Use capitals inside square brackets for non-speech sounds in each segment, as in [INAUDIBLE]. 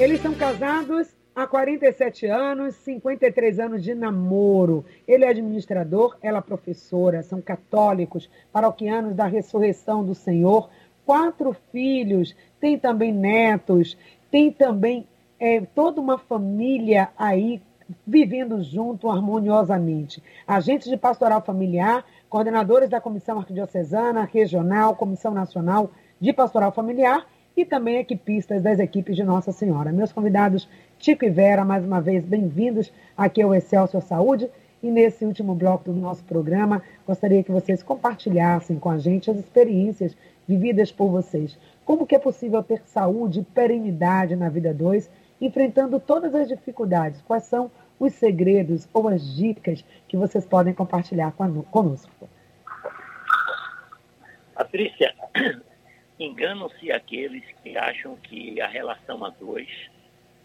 Eles são casados há 47 anos, 53 anos de namoro. Ele é administrador, ela professora, são católicos, paroquianos da ressurreição do Senhor, quatro filhos, tem também netos, tem também é, toda uma família aí vivendo junto harmoniosamente. Agentes de pastoral familiar, coordenadores da Comissão Arquidiocesana, Regional, Comissão Nacional de Pastoral Familiar e também equipistas das equipes de Nossa Senhora. Meus convidados Tico e Vera, mais uma vez, bem-vindos aqui ao Excelsior Saúde. E nesse último bloco do nosso programa, gostaria que vocês compartilhassem com a gente as experiências vividas por vocês. Como que é possível ter saúde e perenidade na vida 2, enfrentando todas as dificuldades? Quais são os segredos ou as dicas que vocês podem compartilhar conosco? Patrícia, enganam-se aqueles que acham que a relação a dois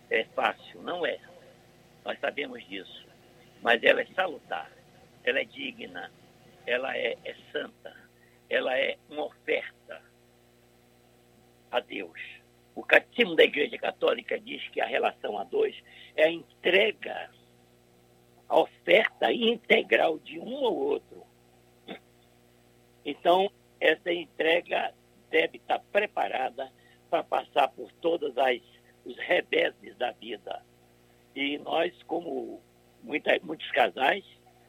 é fácil. Não é. Nós sabemos disso. Mas ela é salutar, ela é digna, ela é, é santa, ela é uma oferta a Deus. O Catecismo da Igreja Católica diz que a relação a dois é a entrega, a oferta integral de um ao outro. Então, essa entrega deve estar preparada para passar por todas as os reveses da vida. E nós, como muita, muitos casais,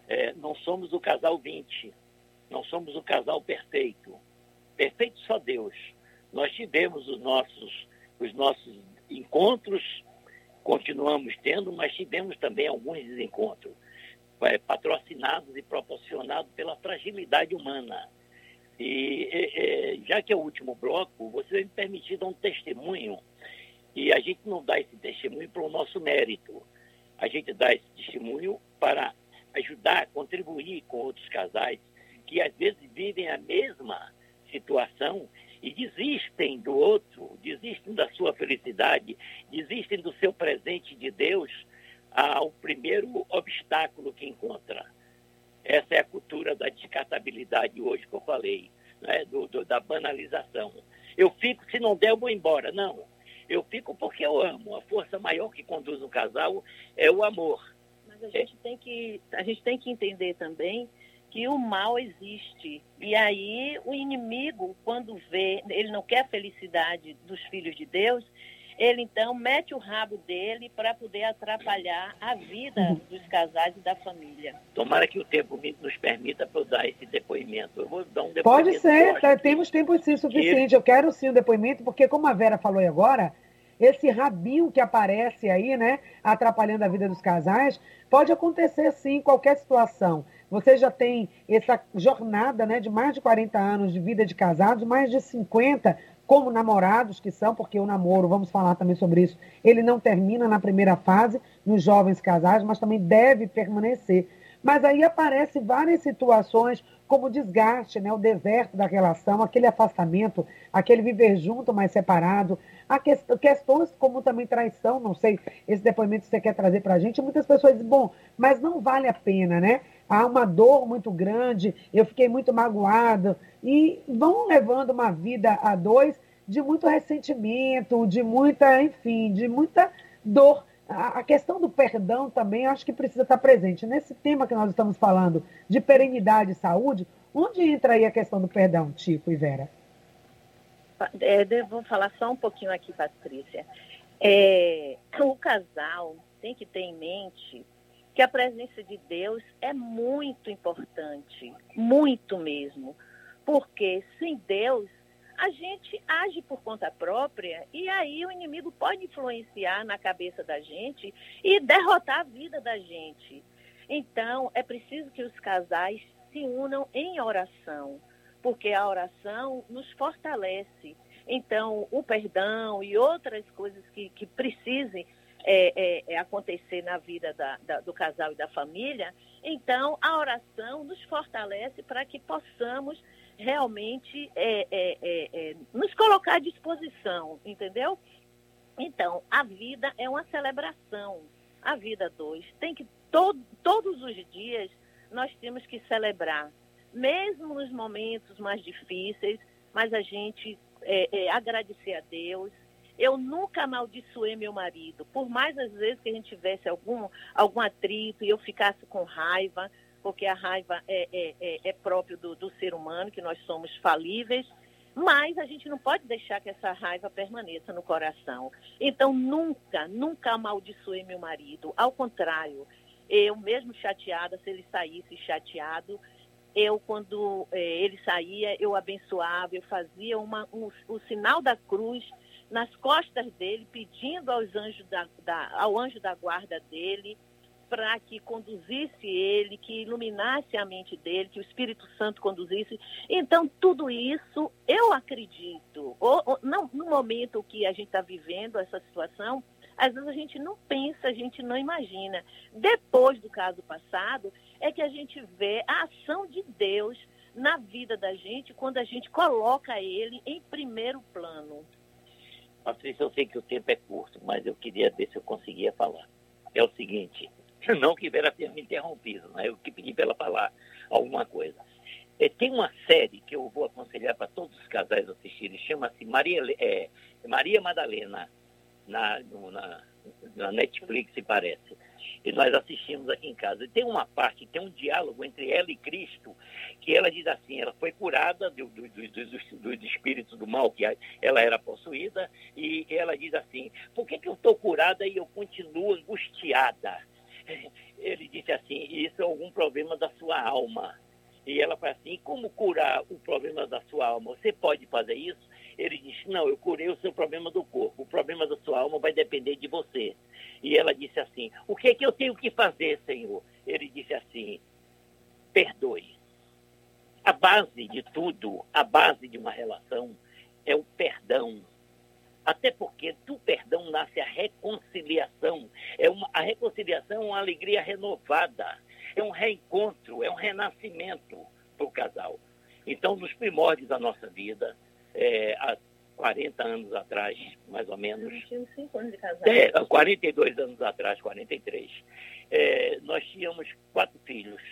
é, não somos o casal 20, não somos o casal perfeito. Perfeito só Deus. Nós tivemos os nossos, os nossos encontros, continuamos tendo, mas tivemos também alguns desencontros, é, patrocinados e proporcionados pela fragilidade humana. E é, já que é o último bloco, você vai me permitir dar um testemunho. E a gente não dá esse testemunho para o nosso mérito. A gente dá esse testemunho para ajudar, contribuir com outros casais que às vezes vivem a mesma situação e desistem do outro, desistem da sua felicidade, desistem do seu presente de Deus ao primeiro obstáculo que encontra. Essa é a cultura da descartabilidade hoje que eu falei, né? do, do, da banalização. Eu fico, se não der, eu vou embora. Não, eu fico porque eu amo. A força maior que conduz um casal é o amor. Mas a gente, tem, que, a gente tem que entender também que o mal existe. E aí o inimigo, quando vê, ele não quer a felicidade dos filhos de Deus, ele então mete o rabo dele para poder atrapalhar a vida dos casais e da família. Tomara que o tempo nos permita para eu dar esse depoimento. Eu vou dar um depoimento. Pode ser, tá, temos tempo sim suficiente. Eu quero sim o depoimento, porque como a Vera falou agora, esse rabinho que aparece aí, né, atrapalhando a vida dos casais, pode acontecer sim em qualquer situação. Você já tem essa jornada né, de mais de 40 anos de vida de casados, mais de 50 como namorados que são, porque o namoro, vamos falar também sobre isso, ele não termina na primeira fase, nos jovens casais, mas também deve permanecer. Mas aí aparecem várias situações, como desgaste, né, o deserto da relação, aquele afastamento, aquele viver junto, mas separado, que, questões como também traição, não sei, esse depoimento que você quer trazer para a gente, muitas pessoas dizem, bom, mas não vale a pena, né? Há uma dor muito grande, eu fiquei muito magoado, e vão levando uma vida a dois de muito ressentimento, de muita, enfim, de muita dor. A questão do perdão também acho que precisa estar presente. Nesse tema que nós estamos falando de perenidade e saúde, onde entra aí a questão do perdão, Tico e Vera? É, vou falar só um pouquinho aqui, Patrícia. É, o casal tem que ter em mente que a presença de Deus é muito importante, muito mesmo. Porque sem Deus, a gente age por conta própria e aí o inimigo pode influenciar na cabeça da gente e derrotar a vida da gente. Então, é preciso que os casais se unam em oração, porque a oração nos fortalece. Então, o perdão e outras coisas que, que precisem é, é, é acontecer na vida da, da, do casal e da família, então a oração nos fortalece para que possamos realmente é, é, nos colocar à disposição, entendeu? Então, a vida é uma celebração. A vida dois tem que to todos os dias nós temos que celebrar, mesmo nos momentos mais difíceis, mas a gente é, é, agradecer a Deus, Eu nunca amaldiçoei meu marido. Por mais às vezes que a gente tivesse algum, algum atrito e eu ficasse com raiva, porque a raiva é, é, é, é próprio do, do ser humano, que nós somos falíveis, mas a gente não pode deixar que essa raiva permaneça no coração. Então, nunca, nunca amaldiçoei meu marido. Ao contrário, eu mesmo chateada, se ele saísse chateado, eu, quando eh, ele saía, eu abençoava, eu fazia uma, um, o sinal da cruz nas costas dele, pedindo aos anjos da, da, ao anjo da guarda dele para que conduzisse ele, que iluminasse a mente dele, que o Espírito Santo conduzisse. Então, tudo isso, eu acredito, ou, ou, não, no momento que a gente está vivendo essa situação, às vezes a gente não pensa, a gente não imagina. Depois do caso passado, é que a gente vê a ação de Deus na vida da gente quando a gente coloca ele em primeiro plano. Patrícia, eu sei que o tempo é curto, mas eu queria ver se eu conseguia falar. É o seguinte, [LAUGHS] não que Vera tenha me interrompido, né? eu que pedi para ela falar alguma coisa. É, tem uma série que eu vou aconselhar para todos os casais assistirem, chama-se Maria, é, Maria Madalena, na, na, na Netflix, se parece. E nós assistimos aqui em casa. E tem uma parte, tem um diálogo entre ela e Cristo, que ela diz assim, ela foi curada do, do, do, do, do do mal, que ela era possuída, e ela diz assim, por que, que eu estou curada e eu continuo angustiada? [LAUGHS] Ele disse assim, isso é algum problema da sua alma. E ela fala assim, como curar o problema da sua alma? Você pode fazer isso? Ele disse, não, eu curei o seu problema do corpo. O problema da sua alma vai depender de você. E ela disse assim, o que é que eu tenho que fazer, Senhor? Ele disse assim, perdoe. A base de tudo, a base de uma relação é o perdão. Até porque do perdão nasce a reconciliação. É uma, a reconciliação é uma alegria renovada é um reencontro, é um renascimento para o casal. Então, nos primórdios da nossa vida, é, há 40 anos atrás, mais ou menos. Tínhamos 5 anos de casado. É, 42 anos atrás, 43. É, nós tínhamos quatro filhos.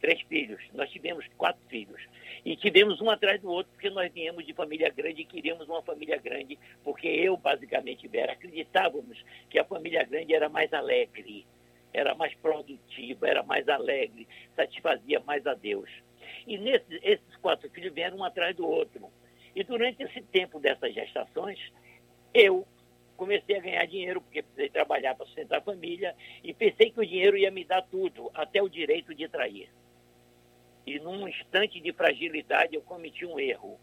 Três filhos. Nós tivemos quatro filhos. E tivemos um atrás do outro, porque nós viemos de família grande e queríamos uma família grande, porque eu, basicamente, Vera, acreditávamos que a família grande era mais alegre era mais produtiva, era mais alegre, satisfazia mais a Deus. E nesses, esses quatro filhos vieram um atrás do outro. E durante esse tempo dessas gestações, eu comecei a ganhar dinheiro, porque precisei trabalhar para sustentar a família, e pensei que o dinheiro ia me dar tudo, até o direito de trair. E num instante de fragilidade, eu cometi um erro.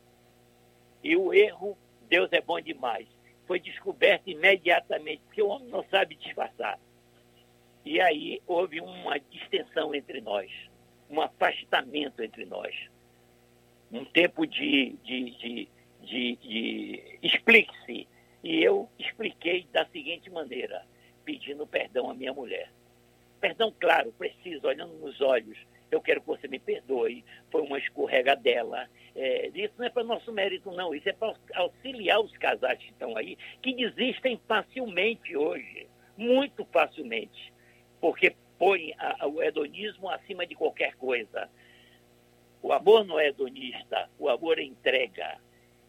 E o erro, Deus é bom demais, foi descoberto imediatamente, porque o homem não sabe disfarçar. E aí houve uma distensão entre nós, um afastamento entre nós. Um tempo de, de, de, de, de explique-se. E eu expliquei da seguinte maneira, pedindo perdão à minha mulher. Perdão, claro, preciso, olhando nos olhos. Eu quero que você me perdoe. Foi uma escorregadela. É, isso não é para nosso mérito, não. Isso é para auxiliar os casais que estão aí, que desistem facilmente hoje. Muito facilmente porque põe a, o hedonismo acima de qualquer coisa. O amor não é hedonista, o amor é entrega,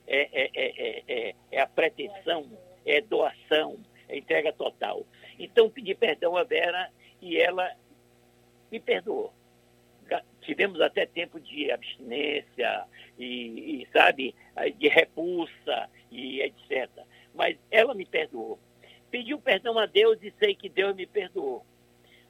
é, é, é, é, é a pretensão, é doação, é entrega total. Então, pedi perdão a Vera e ela me perdoou. Tivemos até tempo de abstinência e, e, sabe, de repulsa e etc. Mas ela me perdoou. Pediu perdão a Deus e sei que Deus me perdoou.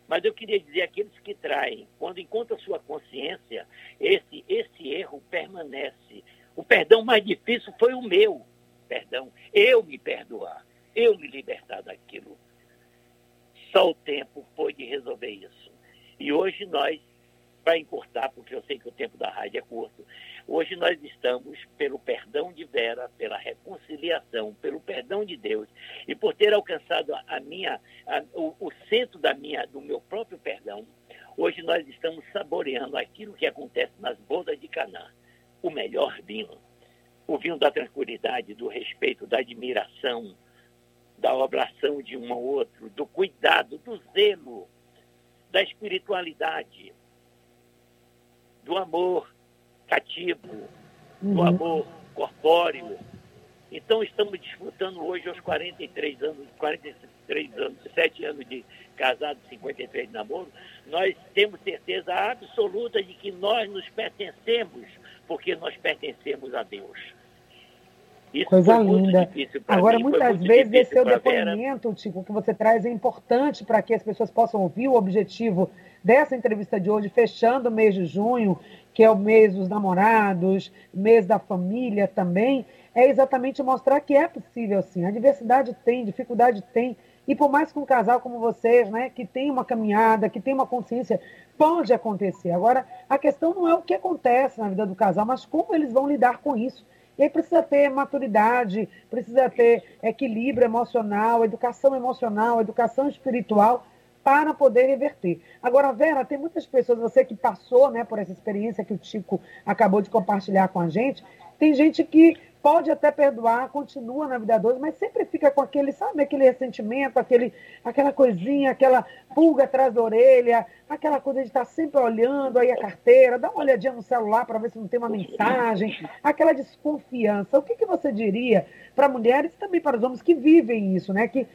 Mas eu queria dizer aqueles que traem, quando encontram sua consciência, esse, esse erro permanece. O perdão mais difícil foi o meu perdão. Eu me perdoar, eu me libertar daquilo. Só o tempo pôde resolver isso. E hoje nós, para encurtar, porque eu sei que o tempo da rádio é curto, Hoje nós estamos, pelo perdão de Vera, pela reconciliação, pelo perdão de Deus e por ter alcançado a minha, a, o, o centro da minha, do meu próprio perdão, hoje nós estamos saboreando aquilo que acontece nas bodas de Canaã, o melhor vinho, o vinho da tranquilidade, do respeito, da admiração, da oblação de um ao outro, do cuidado, do zelo, da espiritualidade, do amor, cativo, uhum. do amor corpóreo, Então estamos disputando hoje aos 43 anos, 43 anos, 7 anos de casado, 53 de namoro, nós temos certeza absoluta de que nós nos pertencemos, porque nós pertencemos a Deus. Isso Coisa linda. Agora, mim, muitas vezes, esse seu depoimento, Tico, que você traz é importante para que as pessoas possam ouvir o objetivo dessa entrevista de hoje, fechando o mês de junho, que é o mês dos namorados, mês da família também, é exatamente mostrar que é possível sim. A diversidade tem, dificuldade tem. E por mais que um casal como vocês, né, que tem uma caminhada, que tem uma consciência, pode acontecer. Agora, a questão não é o que acontece na vida do casal, mas como eles vão lidar com isso. E aí precisa ter maturidade, precisa ter equilíbrio emocional, educação emocional, educação espiritual para poder reverter. Agora, Vera, tem muitas pessoas, você que passou né, por essa experiência que o Chico acabou de compartilhar com a gente, tem gente que pode até perdoar, continua na vida dois, mas sempre fica com aquele, sabe, aquele ressentimento, aquele, aquela coisinha, aquela pulga atrás da orelha, aquela coisa de estar sempre olhando aí a carteira, dá uma olhadinha no celular para ver se não tem uma mensagem, aquela desconfiança. O que, que você diria para mulheres e também para os homens que vivem isso, né? Que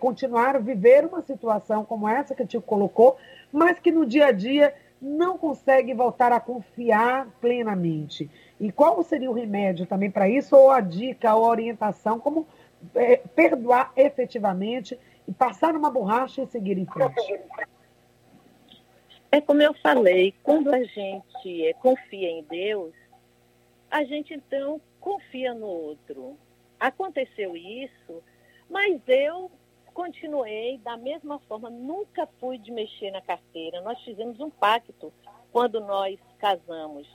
continuaram a viver uma situação como essa que tio colocou, mas que no dia a dia não consegue voltar a confiar plenamente. E qual seria o remédio também para isso, ou a dica, ou a orientação, como é, perdoar efetivamente e passar uma borracha e seguir em frente? É como eu falei, quando a gente é, confia em Deus, a gente então confia no outro. Aconteceu isso, mas eu continuei da mesma forma, nunca fui de mexer na carteira. Nós fizemos um pacto quando nós casamos.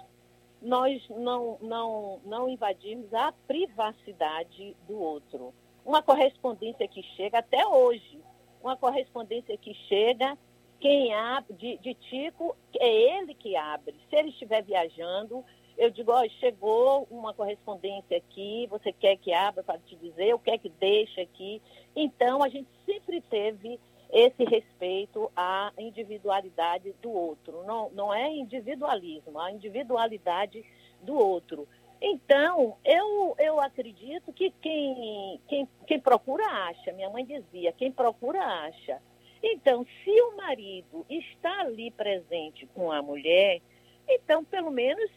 Nós não, não, não invadimos a privacidade do outro. Uma correspondência que chega até hoje, uma correspondência que chega, quem abre, de, de Tico, é ele que abre. Se ele estiver viajando, eu digo, ó, chegou uma correspondência aqui, você quer que abra para te dizer, eu quero que deixe aqui. Então, a gente sempre teve esse respeito à individualidade do outro. Não, não é individualismo, a individualidade do outro. Então, eu, eu acredito que quem, quem, quem procura acha. Minha mãe dizia, quem procura acha. Então, se o marido está ali presente com a mulher, então, pelo menos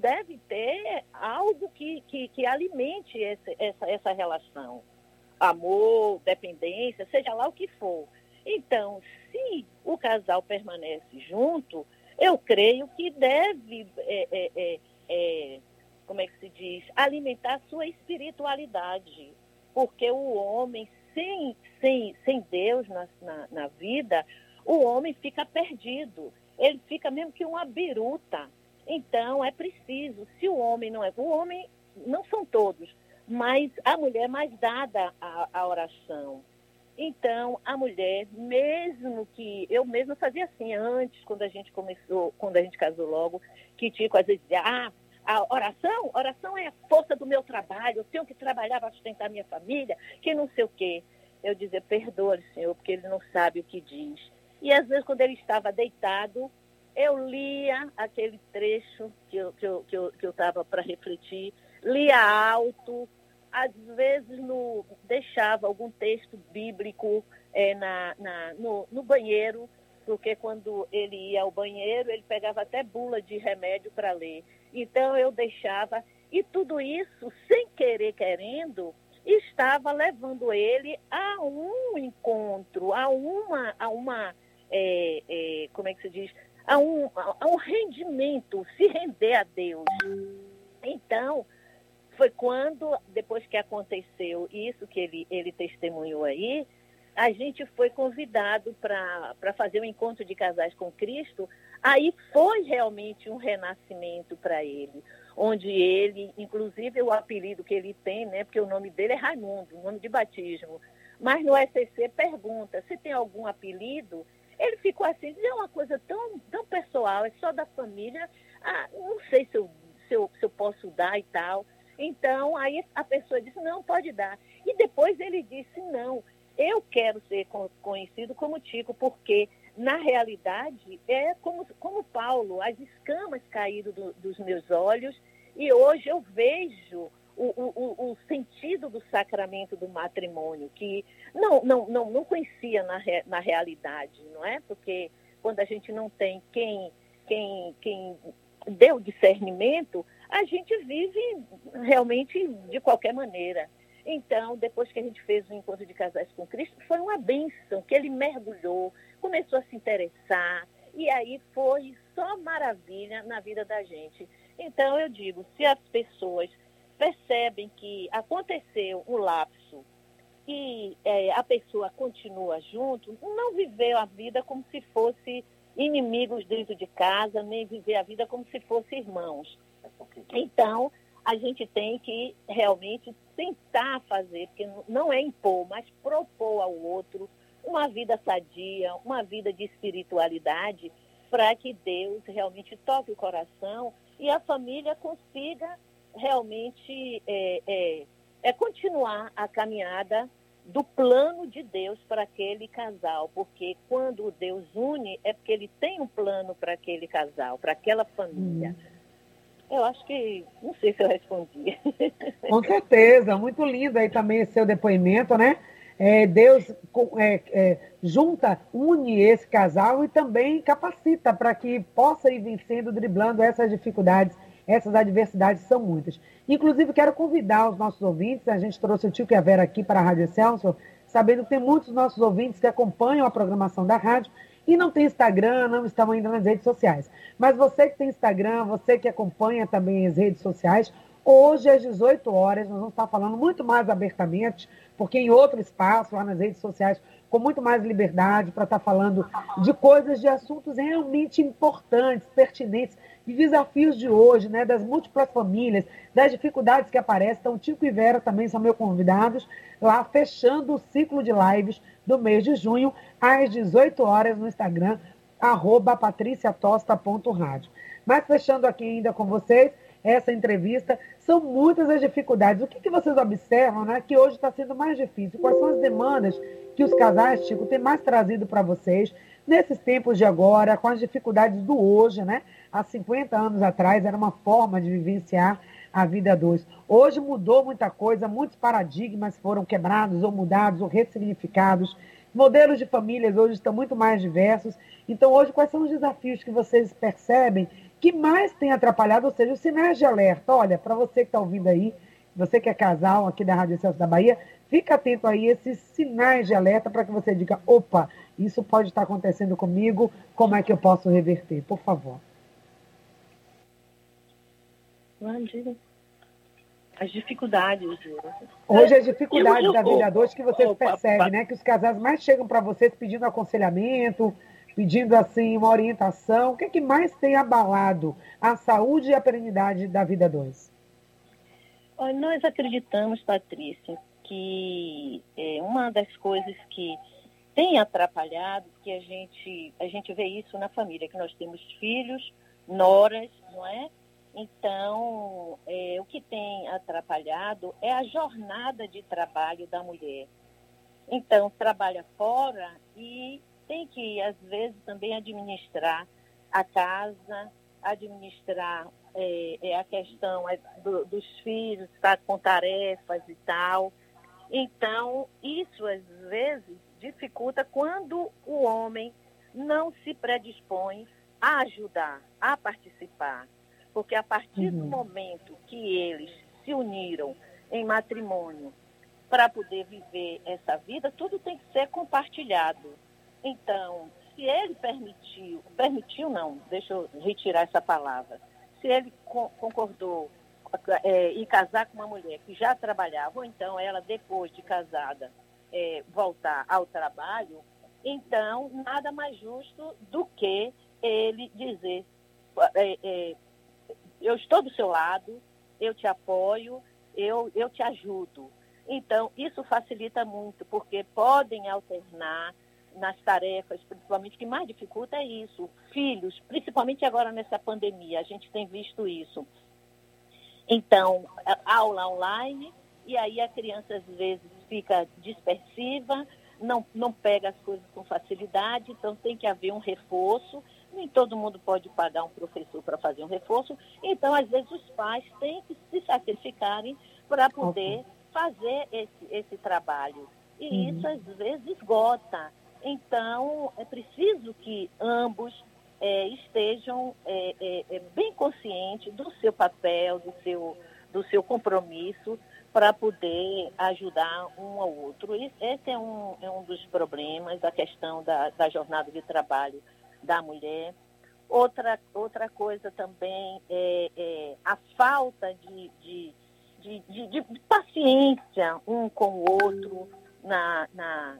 deve ter algo que, que, que alimente esse, essa, essa relação. Amor, dependência, seja lá o que for. Então, se o casal permanece junto, eu creio que deve, é, é, é, é como é que se diz, alimentar sua espiritualidade. Porque o homem, sem, sem, sem Deus na, na, na vida, o homem fica perdido. Ele fica mesmo que uma biruta então, é preciso, se o homem não é. O homem, não são todos, mas a mulher é mais dada à, oração. Então, a mulher, mesmo que. Eu mesma fazia assim antes, quando a gente começou, quando a gente casou logo, que Tico às vezes ah, a oração, oração é a força do meu trabalho, eu tenho que trabalhar para sustentar minha família, que não sei o quê. Eu dizia, perdoe, Senhor, porque ele não sabe o que diz. E às vezes, quando ele estava deitado, eu lia aquele trecho que eu estava que eu, que eu, que para refletir, lia alto, às vezes no, deixava algum texto bíblico é, na, na, no, no banheiro, porque quando ele ia ao banheiro, ele pegava até bula de remédio para ler. Então eu deixava, e tudo isso, sem querer, querendo, estava levando ele a um encontro, a uma, a uma é, é, como é que se diz, a um, a um rendimento, se render a Deus. Então, foi quando, depois que aconteceu isso que ele, ele testemunhou aí, a gente foi convidado para fazer um encontro de casais com Cristo. Aí foi realmente um renascimento para ele, onde ele, inclusive o apelido que ele tem, né, porque o nome dele é Raimundo, nome de batismo. Mas no SCC pergunta se tem algum apelido ele ficou assim, é uma coisa tão, tão pessoal, é só da família, ah, não sei se eu, se, eu, se eu posso dar e tal. Então, aí a pessoa disse, não, pode dar. E depois ele disse, não, eu quero ser conhecido como Tico, porque na realidade é como, como Paulo, as escamas caíram do, dos meus olhos e hoje eu vejo o, o, o, sentido do sacramento do matrimônio, que não, não, não, não conhecia na, re, na realidade, não é? Porque quando a gente não tem quem, quem, quem deu discernimento, a gente vive realmente de qualquer maneira. Então, depois que a gente fez o encontro de casais com Cristo, foi uma bênção, que ele mergulhou, começou a se interessar, e aí foi só maravilha na vida da gente. Então, eu digo, se as pessoas percebem que aconteceu o lapso e é, a pessoa continua junto, não viveu a vida como se fosse inimigos dentro de casa, nem viver a vida como se fossem irmãos. Então, a gente tem que realmente tentar fazer, porque não é impor, mas propor ao outro uma vida sadia, uma vida de espiritualidade, para que Deus realmente toque o coração e a família consiga realmente é, é, é continuar a caminhada do plano de Deus para aquele casal, porque quando Deus une é porque ele tem um plano para aquele casal, para aquela família. Hum. Eu acho que, não sei se eu respondi. Com certeza, muito lindo aí também esse seu depoimento, né? É, Deus é, é, junta, une esse casal e também capacita para que possa ir vencendo, driblando essas dificuldades essas adversidades são muitas. Inclusive, quero convidar os nossos ouvintes, a gente trouxe o Tio e a Vera aqui para a Rádio Celso, sabendo que tem muitos nossos ouvintes que acompanham a programação da rádio e não tem Instagram, não estão ainda nas redes sociais. Mas você que tem Instagram, você que acompanha também as redes sociais, hoje às 18 horas nós vamos estar falando muito mais abertamente, porque em outro espaço, lá nas redes sociais, com muito mais liberdade para estar falando de coisas, de assuntos realmente importantes, pertinentes de desafios de hoje, né, das múltiplas famílias, das dificuldades que aparecem. Então, Tico e Vera também são meus convidados lá, fechando o ciclo de lives do mês de junho, às 18 horas, no Instagram, arroba patriciatosta.rádio. Mas fechando aqui ainda com vocês, essa entrevista, são muitas as dificuldades. O que, que vocês observam né, que hoje está sendo mais difícil? Quais são as demandas que os casais, Tico, têm mais trazido para vocês nesses tempos de agora, com as dificuldades do hoje, né? há 50 anos atrás era uma forma de vivenciar a vida dois. Hoje mudou muita coisa, muitos paradigmas foram quebrados ou mudados ou ressignificados. Modelos de famílias hoje estão muito mais diversos. Então, hoje, quais são os desafios que vocês percebem que mais tem atrapalhado? Ou seja, os sinais de alerta. Olha, para você que está ouvindo aí, você que é casal aqui da Rádio Celso da Bahia, fica atento aí a esses sinais de alerta para que você diga: opa, isso pode estar acontecendo comigo, como é que eu posso reverter? Por favor. As dificuldades. Hoje as dificuldades eu, eu, da vida hoje que vocês percebem, né? Que os casais mais chegam para vocês pedindo aconselhamento, pedindo assim uma orientação. O que, é que mais tem abalado a saúde e a perenidade da vida dois? Nós acreditamos, Patrícia, que é, uma das coisas que tem atrapalhado, que a gente, a gente vê isso na família, que nós temos filhos, noras, não é? Então, é, o que tem atrapalhado é a jornada de trabalho da mulher. Então, trabalha fora e tem que, às vezes, também administrar a casa, administrar é, é a questão é, do, dos filhos, tá, com tarefas e tal. Então, isso, às vezes, dificulta quando o homem não se predispõe a ajudar, a participar. Porque a partir uhum. do momento que eles se uniram em matrimônio para poder viver essa vida, tudo tem que ser compartilhado. Então, se ele permitiu, permitiu não, deixa eu retirar essa palavra, se ele concordou é, em casar com uma mulher que já trabalhava, ou então ela, depois de casada, é, voltar ao trabalho, então nada mais justo do que ele dizer, é, é eu estou do seu lado, eu te apoio, eu, eu te ajudo. Então, isso facilita muito, porque podem alternar nas tarefas, principalmente, o que mais dificulta é isso. Filhos, principalmente agora nessa pandemia, a gente tem visto isso. Então, aula online, e aí a criança às vezes fica dispersiva, não, não pega as coisas com facilidade, então tem que haver um reforço nem todo mundo pode pagar um professor para fazer um reforço, então às vezes os pais têm que se sacrificarem para poder fazer esse, esse trabalho. E uhum. isso às vezes esgota. Então, é preciso que ambos é, estejam é, é, é, bem conscientes do seu papel, do seu, do seu compromisso para poder ajudar um ao outro. Esse é um, é um dos problemas da questão da, da jornada de trabalho da mulher. Outra, outra coisa também é, é a falta de, de, de, de, de paciência um com o outro na, na,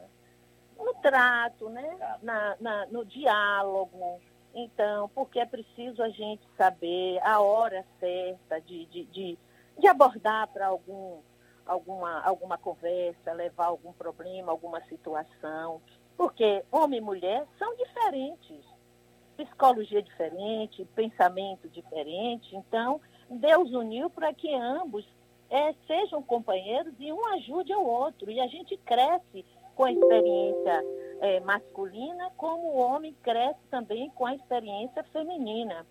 no trato, né? na, na, no diálogo. Então, porque é preciso a gente saber a hora certa de, de, de, de abordar para algum, alguma, alguma conversa, levar algum problema, alguma situação. Porque homem e mulher são diferentes, psicologia diferente, pensamento diferente. Então, Deus uniu para que ambos é, sejam companheiros e um ajude ao outro. E a gente cresce com a experiência é, masculina, como o homem cresce também com a experiência feminina.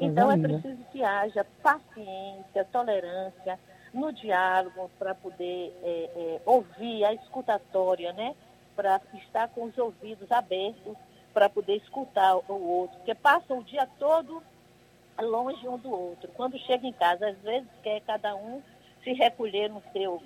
Então é preciso que haja paciência, tolerância no diálogo para poder é, é, ouvir a escutatória, né? Para estar com os ouvidos abertos para poder escutar o outro, porque passam o dia todo longe um do outro. Quando chega em casa, às vezes quer cada um se recolher no seu,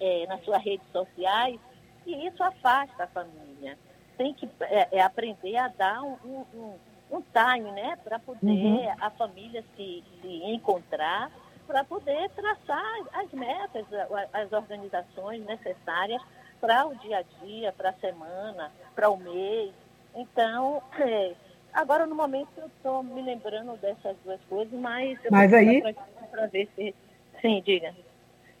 é, nas suas redes sociais, e isso afasta a família. Tem que é, é aprender a dar um, um, um time, né, para poder uhum. a família se, se encontrar, para poder traçar as metas, as organizações necessárias para o dia a dia, para a semana, para o mês. Então, é, agora no momento eu estou me lembrando dessas duas coisas, mas eu mas aí para ver se Sim, diga.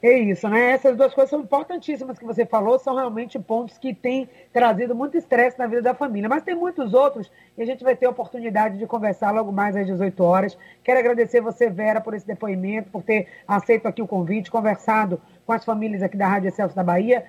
É isso, né? Essas duas coisas são importantíssimas que você falou, são realmente pontos que têm trazido muito estresse na vida da família. Mas tem muitos outros e a gente vai ter a oportunidade de conversar logo mais às 18 horas. Quero agradecer você, Vera, por esse depoimento, por ter aceito aqui o convite, conversado com as famílias aqui da Rádio Excelso da Bahia.